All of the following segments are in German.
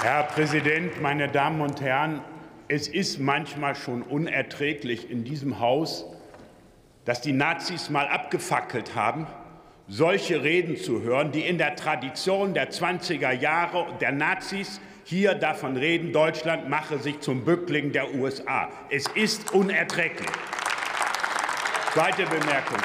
Herr Präsident, meine Damen und Herren! Es ist manchmal schon unerträglich in diesem Haus, dass die Nazis mal abgefackelt haben, solche Reden zu hören, die in der Tradition der 20er Jahre der Nazis hier davon reden, Deutschland mache sich zum Bückling der USA. Es ist unerträglich. Zweite Bemerkung.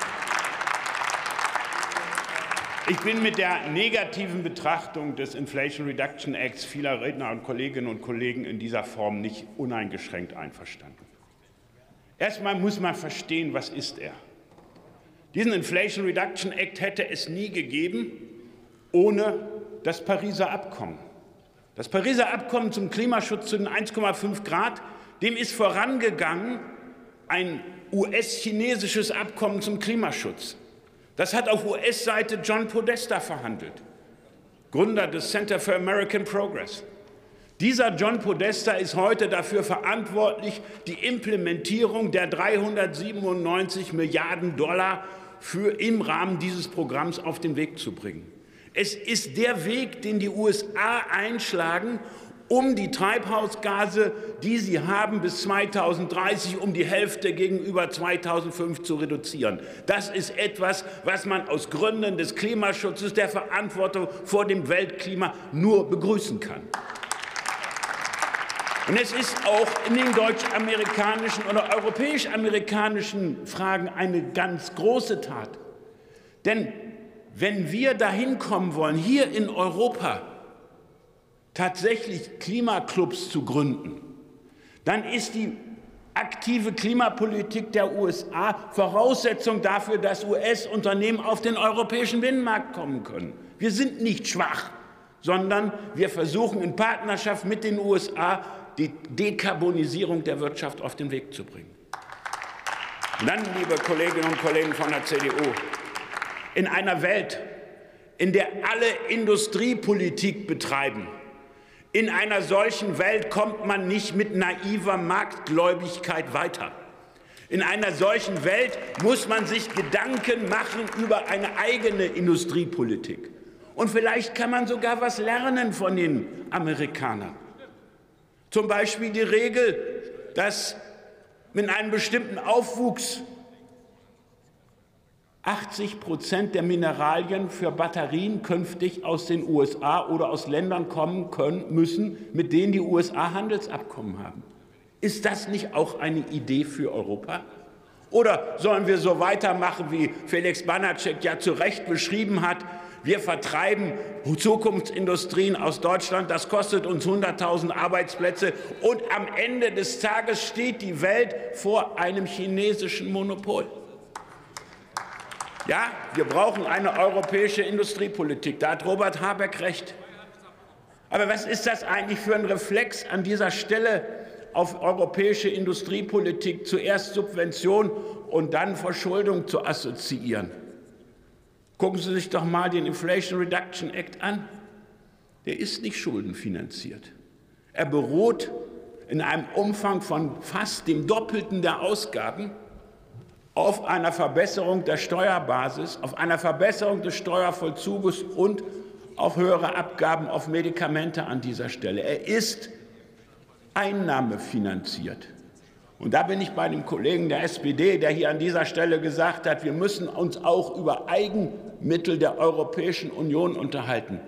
Ich bin mit der negativen Betrachtung des Inflation Reduction Acts vieler Redner und Kolleginnen und Kollegen in dieser Form nicht uneingeschränkt einverstanden. Erstmal muss man verstehen, was ist er. Diesen Inflation Reduction Act hätte es nie gegeben ohne das Pariser Abkommen. Das Pariser Abkommen zum Klimaschutz zu den 1,5 Grad, dem ist vorangegangen ein US-chinesisches Abkommen zum Klimaschutz. Das hat auf US-Seite John Podesta verhandelt, Gründer des Center for American Progress. Dieser John Podesta ist heute dafür verantwortlich, die Implementierung der 397 Milliarden Dollar für im Rahmen dieses Programms auf den Weg zu bringen. Es ist der Weg, den die USA einschlagen, um die Treibhausgase, die sie haben, bis 2030 um die Hälfte gegenüber 2005 zu reduzieren. Das ist etwas, was man aus Gründen des Klimaschutzes, der Verantwortung vor dem Weltklima nur begrüßen kann. Und es ist auch in den deutsch-amerikanischen oder europäisch-amerikanischen Fragen eine ganz große Tat. Denn wenn wir dahin kommen wollen, hier in Europa, tatsächlich Klimaclubs zu gründen, dann ist die aktive Klimapolitik der USA Voraussetzung dafür, dass US-Unternehmen auf den europäischen Binnenmarkt kommen können. Wir sind nicht schwach, sondern wir versuchen in Partnerschaft mit den USA die Dekarbonisierung der Wirtschaft auf den Weg zu bringen. Und dann, liebe Kolleginnen und Kollegen von der CDU, in einer Welt, in der alle Industriepolitik betreiben, in einer solchen Welt kommt man nicht mit naiver Marktgläubigkeit weiter. In einer solchen Welt muss man sich Gedanken machen über eine eigene Industriepolitik. Und vielleicht kann man sogar was lernen von den Amerikanern. Zum Beispiel die Regel, dass mit einem bestimmten Aufwuchs 80 Prozent der Mineralien für Batterien künftig aus den USA oder aus Ländern kommen können müssen, mit denen die USA Handelsabkommen haben. Ist das nicht auch eine Idee für Europa? Oder sollen wir so weitermachen, wie Felix Banacek ja zu Recht beschrieben hat? Wir vertreiben Zukunftsindustrien aus Deutschland. Das kostet uns 100.000 Arbeitsplätze. Und am Ende des Tages steht die Welt vor einem chinesischen Monopol. Ja, wir brauchen eine europäische Industriepolitik. Da hat Robert Habeck recht. Aber was ist das eigentlich für ein Reflex an dieser Stelle auf europäische Industriepolitik, zuerst Subvention und dann Verschuldung zu assoziieren? Gucken Sie sich doch mal den Inflation Reduction Act an. Der ist nicht schuldenfinanziert. Er beruht in einem Umfang von fast dem Doppelten der Ausgaben auf einer Verbesserung der Steuerbasis, auf einer Verbesserung des Steuervollzuges und auf höhere Abgaben auf Medikamente an dieser Stelle. Er ist einnahmefinanziert. Und da bin ich bei dem Kollegen der SPD, der hier an dieser Stelle gesagt hat, wir müssen uns auch über Eigenmittel der Europäischen Union unterhalten.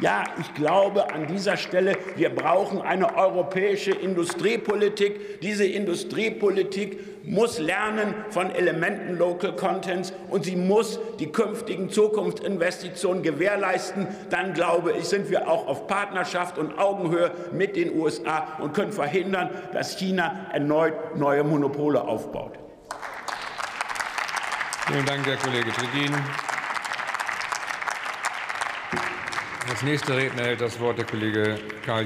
Ja, ich glaube an dieser Stelle, wir brauchen eine europäische Industriepolitik. Diese Industriepolitik muss lernen von Elementen Local Contents und sie muss die künftigen Zukunftsinvestitionen gewährleisten. Dann, glaube ich, sind wir auch auf Partnerschaft und Augenhöhe mit den USA und können verhindern, dass China erneut neue Monopole aufbaut. Vielen Dank, Herr Kollege Tridin. Als nächster Redner hält das Wort der Kollege Karl